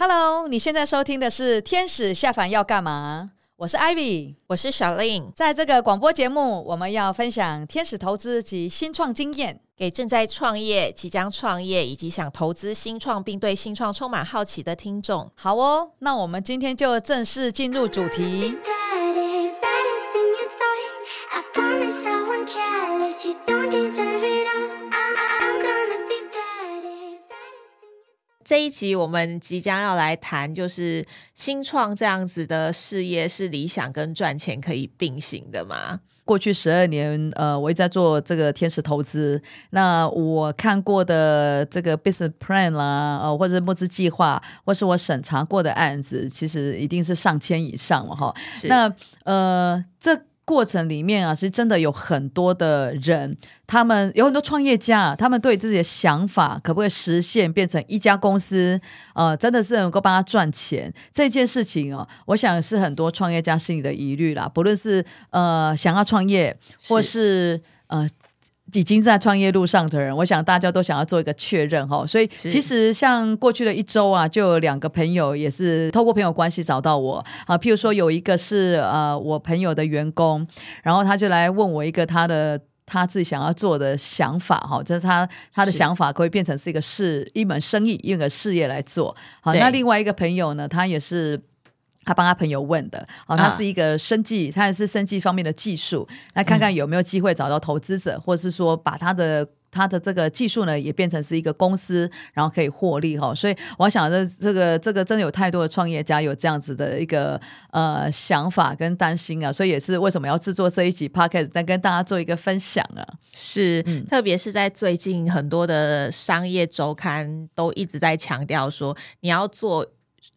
Hello，你现在收听的是《天使下凡要干嘛》？我是 Ivy，我是小令。在这个广播节目，我们要分享天使投资及新创经验，给正在创业、即将创业以及想投资新创并对新创充满好奇的听众。好哦，那我们今天就正式进入主题。这一集我们即将要来谈，就是新创这样子的事业是理想跟赚钱可以并行的吗？过去十二年，呃，我一直在做这个天使投资。那我看过的这个 business plan 啦，呃，或者是募资计划，或是我审查过的案子，其实一定是上千以上了哈。那呃，这。过程里面啊，是真的有很多的人，他们有很多创业家，他们对自己的想法可不可以实现，变成一家公司，呃，真的是能够帮他赚钱这件事情哦，我想是很多创业家心里的疑虑啦。不论是呃想要创业，或是呃。已经在创业路上的人，我想大家都想要做一个确认哈，所以其实像过去的一周啊，就有两个朋友也是透过朋友关系找到我。啊，譬如说有一个是呃我朋友的员工，然后他就来问我一个他的他自己想要做的想法哈，就是他他的想法可以变成是一个事一门生意一个事业来做。好，那另外一个朋友呢，他也是。他帮他朋友问的，哦，他是一个生计，他也是生计方面的技术，那看看有没有机会找到投资者，嗯、或者是说把他的他的这个技术呢，也变成是一个公司，然后可以获利哈。所以我想这这个这个真的有太多的创业家有这样子的一个呃想法跟担心啊，所以也是为什么要制作这一集 podcast 再跟大家做一个分享啊。是，嗯、特别是在最近很多的商业周刊都一直在强调说，你要做。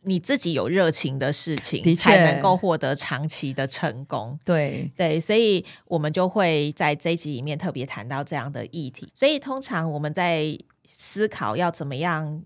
你自己有热情的事情，的才能够获得长期的成功。对对，所以我们就会在这一集里面特别谈到这样的议题。所以通常我们在思考要怎么样，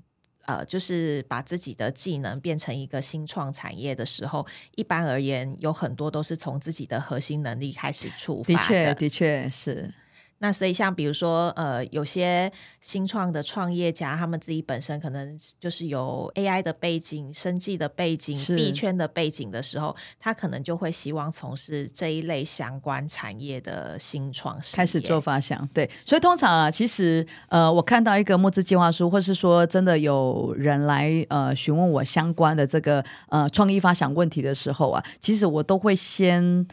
呃，就是把自己的技能变成一个新创产业的时候，一般而言有很多都是从自己的核心能力开始出发的。的确，的确是。那所以，像比如说，呃，有些新创的创业家，他们自己本身可能就是有 AI 的背景、生计的背景、币圈的背景的时候，他可能就会希望从事这一类相关产业的新创事业开始做发想。对，所以通常啊，其实呃，我看到一个募资计划书，或是说真的有人来呃询问我相关的这个呃创意发想问题的时候啊，其实我都会先。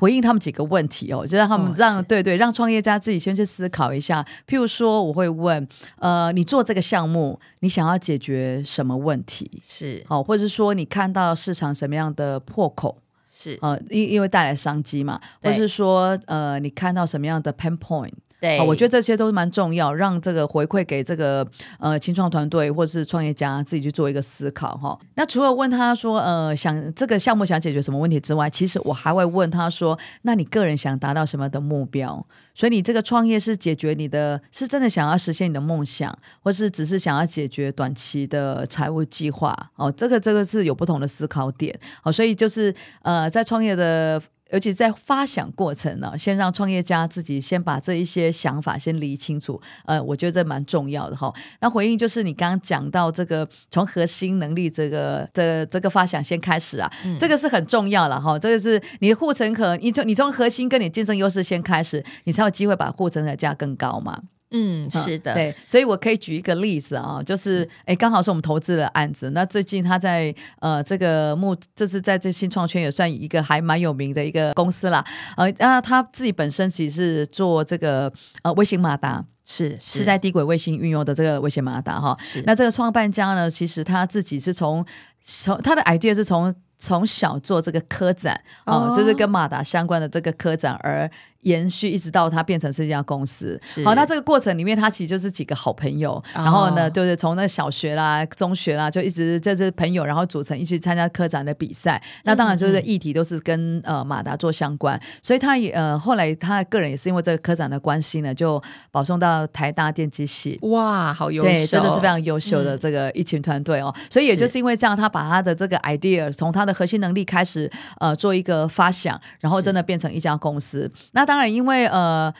回应他们几个问题哦，就让他们让、哦、对对，让创业家自己先去思考一下。譬如说，我会问，呃，你做这个项目，你想要解决什么问题？是哦，或者是说，你看到市场什么样的破口？是呃，因因为带来商机嘛，或者是说，呃，你看到什么样的 pain point？对、我觉得这些都是蛮重要，让这个回馈给这个呃青创团队或是创业家自己去做一个思考哈、那除了问他说呃想这个项目想解决什么问题之外，其实我还会问他说，那你个人想达到什么的目标？所以你这个创业是解决你的，是真的想要实现你的梦想，或是只是想要解决短期的财务计划？哦，这个这个是有不同的思考点。哦，所以就是呃在创业的。尤其在发想过程呢，先让创业家自己先把这一些想法先理清楚，呃，我觉得这蛮重要的哈。那回应就是你刚刚讲到这个从核心能力这个的这个发想先开始啊，嗯、这个是很重要了哈。这个是你的护城河，你从你从核心跟你竞争优势先开始，你才有机会把护城河架更高嘛。嗯，是的，对，所以我可以举一个例子啊，就是哎，刚好是我们投资的案子。那最近他在呃这个目，这是在这新创圈也算一个还蛮有名的一个公司啦。呃，那他自己本身其实是做这个呃卫星马达，是是，是在低轨卫星运用的这个卫星马达哈。是，那这个创办家呢，其实他自己是从从他的 idea 是从从小做这个科展啊，就是跟马达相关的这个科展而。延续一直到他变成是一家公司，好，那这个过程里面，他其实就是几个好朋友，哦、然后呢，就是从那小学啦、中学啦，就一直这是朋友，然后组成一起参加科展的比赛。嗯、那当然就是议题都是跟呃马达做相关，所以他也呃后来他个人也是因为这个科展的关系呢，就保送到台大电机系。哇，好优秀，对，真的是非常优秀的这个一群团队哦。嗯、所以也就是因为这样，他把他的这个 idea 从他的核心能力开始呃做一个发想，然后真的变成一家公司。那当然，因为呃，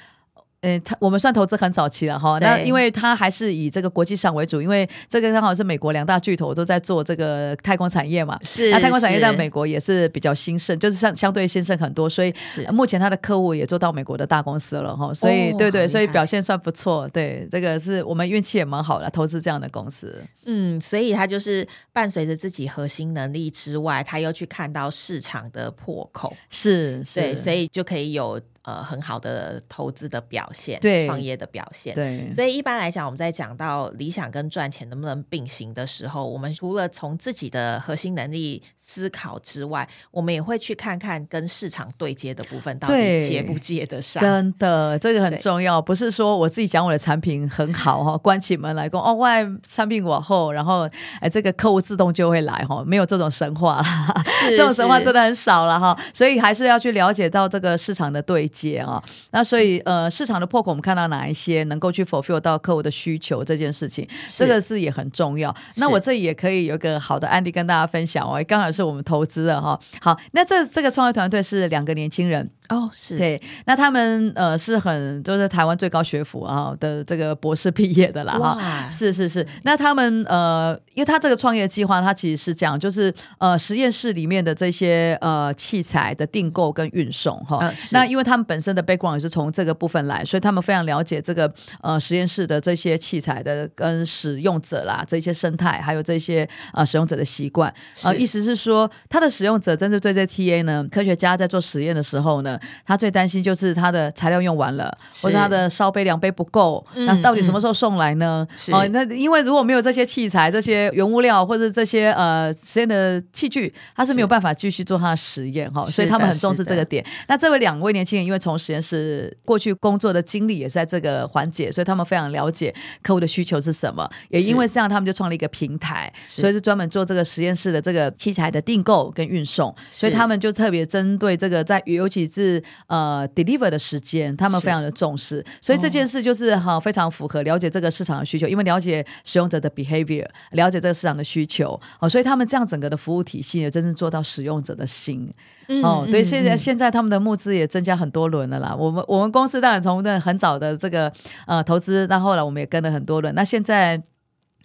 呃，他我们算投资很早期了哈，那因为他还是以这个国际上为主，因为这个刚好是美国两大巨头都在做这个太空产业嘛，是那太空产业在美国也是比较兴盛，就是相相对兴盛很多，所以目前他的客户也做到美国的大公司了哈，所以、哦、对对，所以表现算不错，对，这个是我们运气也蛮好的，投资这样的公司，嗯，所以他就是伴随着自己核心能力之外，他又去看到市场的破口，是，是。对，所以就可以有。呃，很好的投资的表现，对创业的表现，对。所以一般来讲，我们在讲到理想跟赚钱能不能并行的时候，我们除了从自己的核心能力思考之外，我们也会去看看跟市场对接的部分到底接不接得上。真的，这个很重要，不是说我自己讲我的产品很好哈，关起门来讲哦，外产品往后，然后哎，这个客户自动就会来哈，没有这种神话，这种神话真的很少了哈。所以还是要去了解到这个市场的对。接啊，那所以呃，市场的破口我们看到哪一些能够去 fulfill 到客户的需求这件事情，这个是也很重要。那我这里也可以有一个好的案例跟大家分享哦，刚好是我们投资的哈。好，那这这个创业团队是两个年轻人。哦，是对，那他们呃是很就是台湾最高学府啊的这个博士毕业的啦哈，是是是。那他们呃，因为他这个创业计划，他其实是讲就是呃实验室里面的这些呃器材的订购跟运送哈。呃、那因为他们本身的 background 也是从这个部分来，所以他们非常了解这个呃实验室的这些器材的跟使用者啦，这些生态还有这些呃使用者的习惯。呃，意思是说，他的使用者真正对这 TA 呢，科学家在做实验的时候呢。他最担心就是他的材料用完了，或者他的烧杯量杯不够，嗯，那到底什么时候送来呢？哦，那因为如果没有这些器材、这些原物料或者这些呃实验的器具，他是没有办法继续做他的实验哈。所以他们很重视这个点。那这位两位年轻人，因为从实验室过去工作的经历也是在这个环节，所以他们非常了解客户的需求是什么。也因为这样，他们就创立一个平台，所以是专门做这个实验室的这个器材的订购跟运送。所以他们就特别针对这个，在尤其是呃，deliver 的时间，他们非常的重视，所以这件事就是哈、哦、非常符合了解这个市场的需求，因为了解使用者的 behavior，了解这个市场的需求，哦，所以他们这样整个的服务体系也真正做到使用者的心，嗯、哦，对，现在现在他们的募资也增加很多轮了啦。我们我们公司当然从那很早的这个呃投资，那后来我们也跟了很多轮，那现在。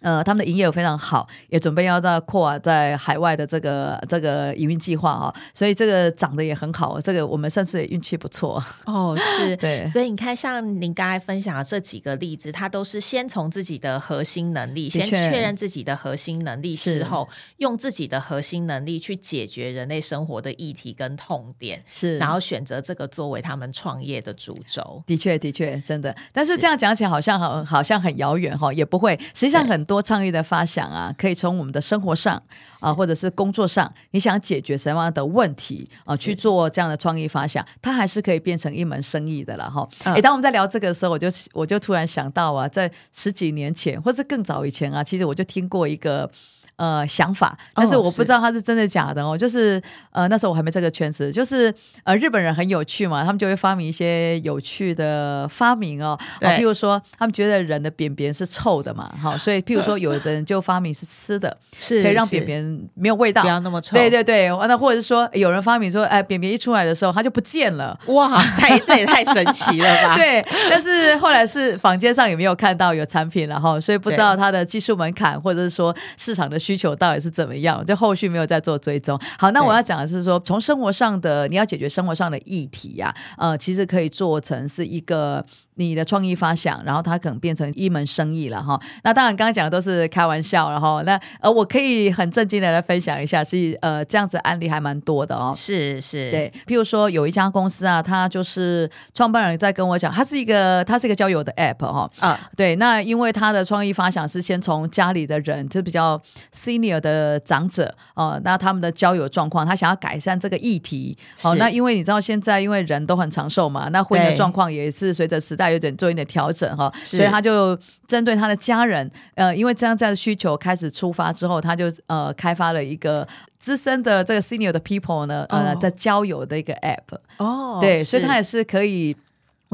呃，他们的营业额非常好，也准备要在扩啊在海外的这个这个营运计划哈，所以这个涨得也很好，这个我们算是运气不错哦。是，对，所以你看，像您刚才分享的这几个例子，它都是先从自己的核心能力，先确认自己的核心能力之后，用自己的核心能力去解决人类生活的议题跟痛点，是，然后选择这个作为他们创业的主轴。的确，的确，真的。但是这样讲起来好像好，好像很遥远哈，也不会。实际上很多。多创意的发想啊，可以从我们的生活上啊，或者是工作上，你想解决什么样的问题啊，去做这样的创意发想，它还是可以变成一门生意的了哈。哎、嗯，当我们在聊这个的时候，我就我就突然想到啊，在十几年前，或是更早以前啊，其实我就听过一个。呃，想法，但是我不知道他是真的假的哦。哦就是呃，那时候我还没这个圈子，就是呃，日本人很有趣嘛，他们就会发明一些有趣的发明哦。啊，譬如说，他们觉得人的便便是臭的嘛，哈，所以譬如说，有的人就发明是吃的，是可以让便便没有味道，不要那么臭。对对对，那或者是说，有人发明说，哎，便便一出来的时候，它就不见了。哇，太这也太神奇了吧？对，但是后来是坊间上有没有看到有产品，然后所以不知道它的技术门槛，或者是说市场的。需求到底是怎么样？就后续没有再做追踪。好，那我要讲的是说，从生活上的你要解决生活上的议题呀、啊，呃，其实可以做成是一个。你的创意发想，然后它可能变成一门生意了哈。那当然，刚刚讲的都是开玩笑，然后那呃，我可以很正经的来分享一下，是呃这样子案例还蛮多的哦。是是，对。譬如说，有一家公司啊，他就是创办人在跟我讲，他是一个他是一个交友的 app 哈。啊，对。那因为他的创意发想是先从家里的人，就比较 senior 的长者哦，那他们的交友状况，他想要改善这个议题。好，那因为你知道现在因为人都很长寿嘛，那婚姻的状况也是随着时代。有点做一点调整哈，所以他就针对他的家人，呃，因为这样这样的需求开始出发之后，他就呃开发了一个资深的这个 senior 的 people 呢，呃，在交友的一个 app 哦，对，所以他也是可以。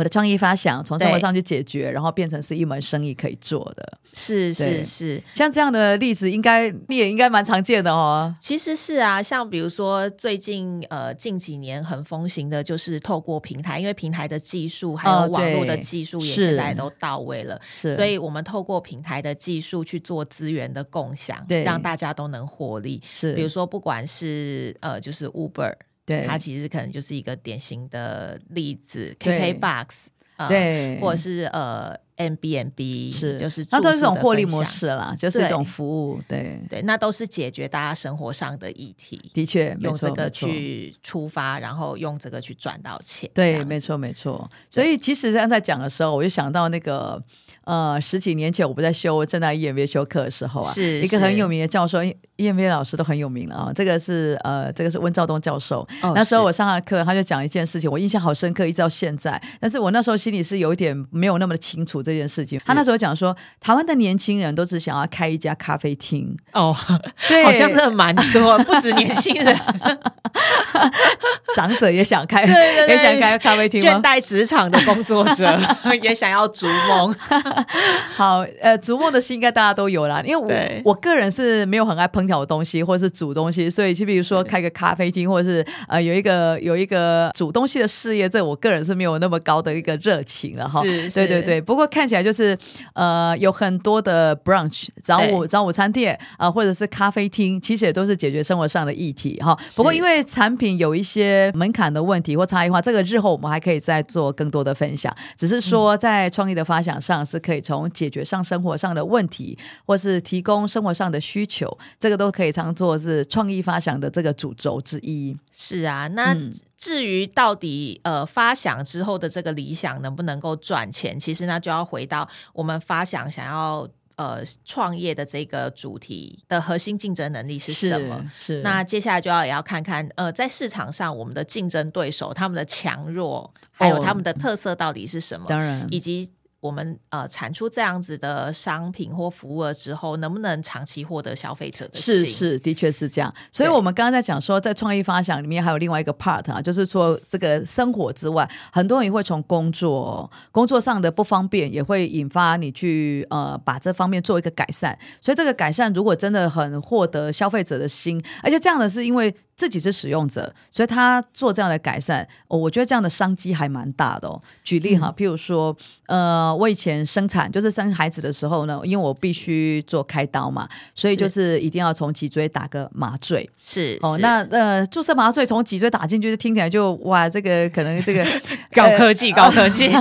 我的创意发想从生活上去解决，然后变成是一门生意可以做的，是是是，像这样的例子，应该你也应该蛮常见的哦。其实是啊，像比如说最近呃近几年很风行的就是透过平台，因为平台的技术还有网络的技术也现在都到位了，是，所以我们透过平台的技术去做资源的共享，对，让大家都能获利。是，比如说不管是呃就是 Uber。对，它其实可能就是一个典型的例子，KKBOX，对，或者是呃。M B N B 是，就是那都是这种获利模式啦，就是一种服务，对对，那都是解决大家生活上的议题。的确，用这个去出发，然后用这个去赚到钱。对，没错没错。所以其实这样在讲的时候，我就想到那个呃，十几年前我不在修正大 EMBA 修课的时候啊，是一个很有名的教授，EMBA 老师都很有名了啊。这个是呃，这个是温兆东教授。那时候我上他课，他就讲一件事情，我印象好深刻，一直到现在。但是我那时候心里是有一点没有那么的清楚。这件事情，他那时候讲说，台湾的年轻人都只想要开一家咖啡厅。哦，对，好像真的蛮多，不止年轻人，长者也想开，对对对，也想开咖啡厅，倦怠职场的工作者 也想要逐梦。好，呃，逐梦的心应该大家都有啦，因为我我个人是没有很爱烹调的东西或者是煮东西，所以就比如说开个咖啡厅，或者是呃有一个有一个煮东西的事业，这我个人是没有那么高的一个热情了哈。对对对，不过看起来就是呃有很多的 brunch 早午早午餐店啊、呃，或者是咖啡厅，其实也都是解决生活上的议题哈。不过因为产品有一些门槛的问题或差异化，这个日后我们还可以再做更多的分享。只是说在创意的发想上，是可以从解决上生活上的问题，或是提供生活上的需求，这个都可以当做是创意发想的这个主轴之一。是啊，那。嗯至于到底呃发想之后的这个理想能不能够赚钱，其实那就要回到我们发想想要呃创业的这个主题的核心竞争能力是什么？是，是那接下来就要也要看看呃在市场上我们的竞争对手他们的强弱，还有他们的特色到底是什么？当然，以及。我们呃产出这样子的商品或服务了之后，能不能长期获得消费者的心？是是，的确是这样。所以，我们刚刚在讲说，在创意发想里面还有另外一个 part 啊，就是说这个生活之外，很多人也会从工作工作上的不方便，也会引发你去呃把这方面做一个改善。所以，这个改善如果真的很获得消费者的心，而且这样的是因为。自己是使用者，所以他做这样的改善，哦，我觉得这样的商机还蛮大的哦。举例哈，譬如说，呃，我以前生产就是生孩子的时候呢，因为我必须做开刀嘛，所以就是一定要从脊椎打个麻醉。是哦，那呃，注射麻醉从脊椎打进去，听起来就哇，这个可能这个 高科技，高科技，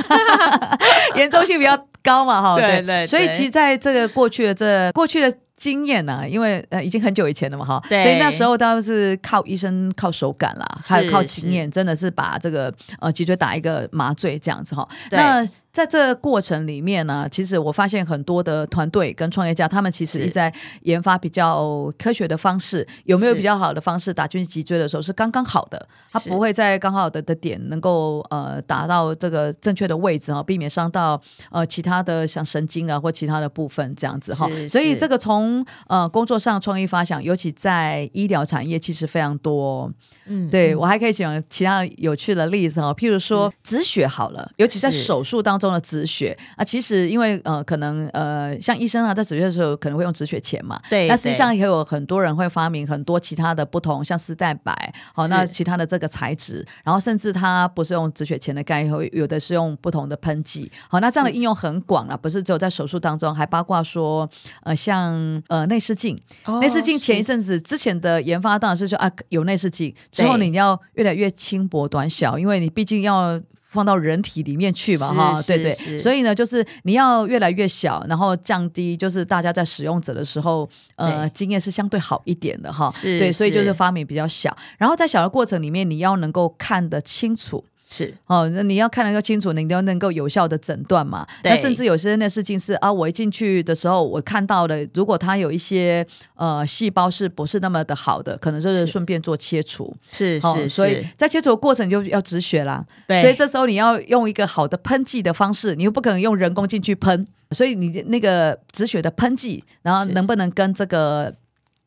严重性比较高嘛，哈。对。所以其实在这个过去的这过去的。经验呢、啊？因为呃，已经很久以前了嘛，哈，所以那时候都是靠医生、靠手感啦，还有靠经验，真的是把这个呃脊椎打一个麻醉这样子哈。那在这个过程里面呢，其实我发现很多的团队跟创业家，他们其实一直在研发比较科学的方式，有没有比较好的方式打进脊椎的时候是刚刚好的，它不会在刚好的的点能够呃达到这个正确的位置哈，避免伤到呃其他的像神经啊或其他的部分这样子哈。所以这个从呃工作上创意发想，尤其在医疗产业其实非常多。嗯，对我还可以讲其他有趣的例子哈，譬如说止血好了，尤其在手术当中的止血。啊，其实因为呃，可能呃，像医生啊，在止血的时候可能会用止血钳嘛，对。那实际上也有很多人会发明很多其他的不同，像丝带白，好，那其他的这个材质，然后甚至它不是用止血钳的概念，有的是用不同的喷剂，好，那这样的应用很广了，不是只有在手术当中，还包括说呃，像呃内视镜，内视镜前一阵子之前的研发当然是说啊，有内视镜之后你要越来越轻薄短小，因为你毕竟要。放到人体里面去嘛，哈，对对，所以呢，就是你要越来越小，然后降低，就是大家在使用者的时候，呃，经验是相对好一点的哈，对，所以就是。发明比较小，然后在小的过程里面，你要能够看得清楚。是哦，那你要看得够清楚，你都能够有效的诊断嘛。那甚至有些那事情是啊，我一进去的时候，我看到的，如果它有一些呃细胞是不是那么的好的，可能就是顺便做切除。是是，所以在切除的过程就要止血啦。对，所以这时候你要用一个好的喷剂的方式，你又不可能用人工进去喷，所以你那个止血的喷剂，然后能不能跟这个。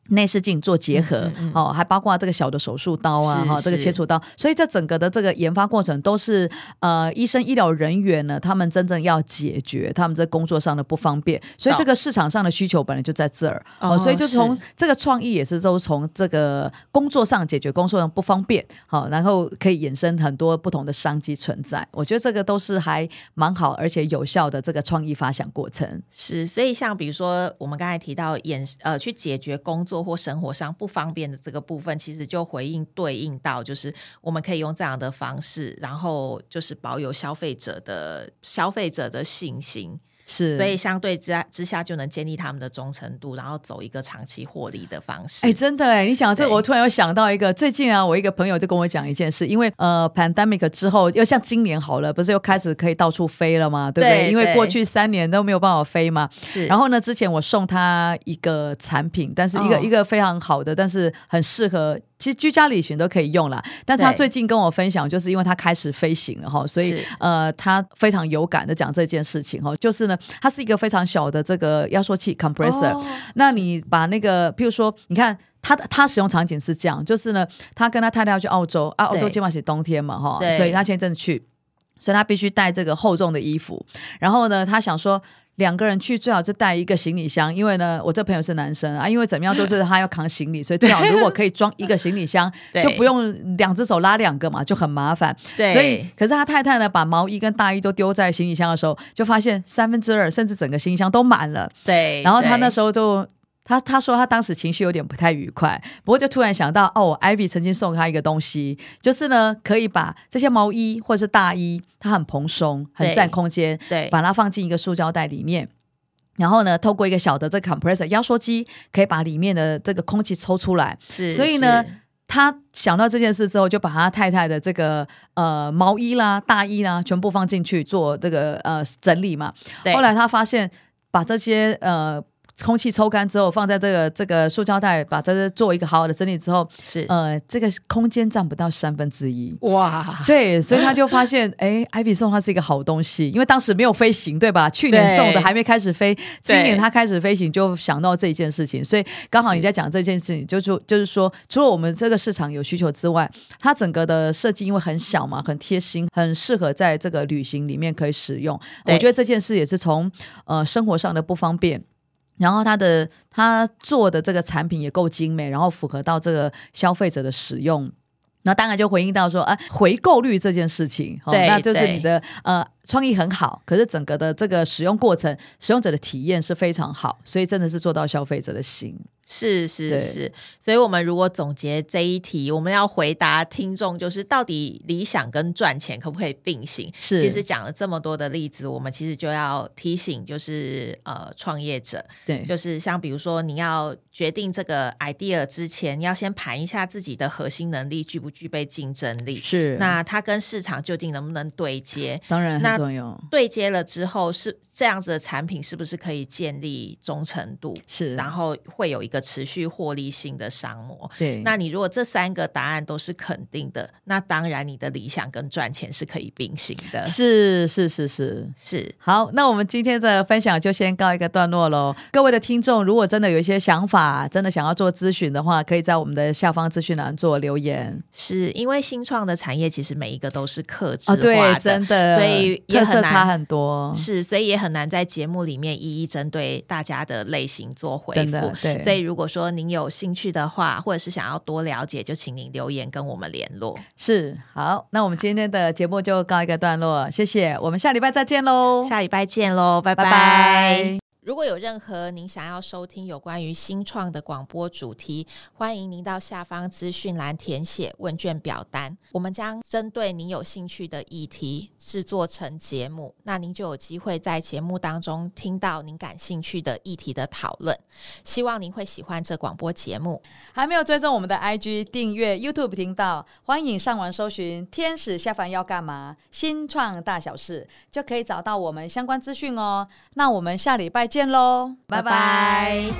内视镜做结合，嗯嗯嗯哦，还包括这个小的手术刀啊，哈，这个切除刀，所以这整个的这个研发过程都是呃，医生医疗人员呢，他们真正要解决他们在工作上的不方便，所以这个市场上的需求本来就在这儿，哦，哦，所以就从这个创意也是都从这个工作上解决工作上不方便，好，然后可以衍生很多不同的商机存在，我觉得这个都是还蛮好而且有效的这个创意发想过程。是，所以像比如说我们刚才提到演呃去解决工作。或生活上不方便的这个部分，其实就回应对应到，就是我们可以用这样的方式，然后就是保有消费者的消费者的信心。是，所以相对之之下就能建立他们的忠诚度，然后走一个长期获利的方式。哎，真的哎，你讲这个，我突然又想到一个，最近啊，我一个朋友就跟我讲一件事，因为呃，pandemic 之后，又像今年好了，不是又开始可以到处飞了嘛？对不对？对，因为过去三年都没有办法飞嘛。是。然后呢，之前我送他一个产品，但是一个、哦、一个非常好的，但是很适合。其实居家旅行都可以用啦，但是他最近跟我分享，就是因为他开始飞行了哈，所以呃，他非常有感的讲这件事情哈，就是呢，它是一个非常小的这个压缩器 compressor，哦，那你把那个，譬如说，你看他他使用场景是这样，就是呢，他跟他太太要去澳洲啊，澳洲今晚是冬天嘛哈，所以他前一阵子去，所以他必须带这个厚重的衣服，然后呢，他想说。两个人去最好是带一个行李箱，因为呢，我这朋友是男生啊，因为怎么样都是他要扛行李，所以最好如果可以装一个行李箱，就不用两只手拉两个嘛，就很麻烦。对，所以可是他太太呢，把毛衣跟大衣都丢在行李箱的时候，就发现三分之二甚至整个行李箱都满了。对，然后他那时候就。他他说他当时情绪有点不太愉快，不过就突然想到哦，Ivy 曾经送他一个东西，就是呢可以把这些毛衣或者是大衣，它很蓬松，很占空间，对，把它放进一个塑胶袋里面，然后呢，透过一个小的这个 compressor 压缩机，可以把里面的这个空气抽出来。是，所以呢，他想到这件事之后，就把他太太的这个呃毛衣啦、大衣啦全部放进去做这个呃整理嘛。对，后来他发现把这些呃。空气抽干之后，放在这个这个塑胶袋，把这个做一个好好的整理之后，是呃，这个空间占不到三分之一。哇，对，所以他就发现，哎，Ivy 送它是一个好东西，因为当时没有飞行，对吧？去年送的还没开始飞，今年他开始飞行，就想到这一件事情。所以刚好你在讲这件事情，就就就是说，除了我们这个市场有需求之外，它整个的设计因为很小嘛，很贴心，很适合在这个旅行里面可以使用。我觉得这件事也是从呃生活上的不方便。然后他的他做的这个产品也够精美，然后符合到这个消费者的使用，那当然就回应到说，啊，回购率这件事情，哦，那就是你的呃创意很好，可是整个的这个使用过程，使用者的体验是非常好，所以真的是做到消费者的心。是是是，所以，我们如果总结这一题，我们要回答听众，就是到底理想跟赚钱可不可以并行？是，其实讲了这么多的例子，我们其实就要提醒，就是呃，创业者，对，就是像比如说，你要决定这个 idea 之前，你要先盘一下自己的核心能力具不具备竞争力，是，那它跟市场究竟能不能对接？当然很重要。对接了之后，是这样子的产品是不是可以建立忠诚度？是，然后会有一个。持续获利性的商模，对，那你如果这三个答案都是肯定的，那当然你的理想跟赚钱是可以并行的。是是是是是。好，那我们今天的分享就先告一个段落喽。各位的听众，如果真的有一些想法，真的想要做咨询的话，可以在我们的下方资讯栏做留言。是因为新创的产业其实每一个都是克制化的，哦，对，真的，所以也很难差很多。是，所以也很难在节目里面一一针对大家的类型做回复。对，所以。如果说您有兴趣的话，或者是想要多了解，就请您留言跟我们联络。是，好，那我们今天的节目就告一个段落，谢谢，我们下礼拜再见喽，下礼拜见喽，拜拜。拜拜。如果有任何您想要收听有关于新创的广播主题，欢迎您到下方资讯栏填写问卷表单，我们将针对您有兴趣的议题制作成节目，那您就有机会在节目当中听到您感兴趣的议题的讨论。希望您会喜欢这广播节目。还没有追踪我们的 IG 订阅 YouTube 频道，欢迎上网搜寻“天使下凡要干嘛”新创大小事，就可以找到我们相关资讯哦。那我们下礼拜见喽，拜拜。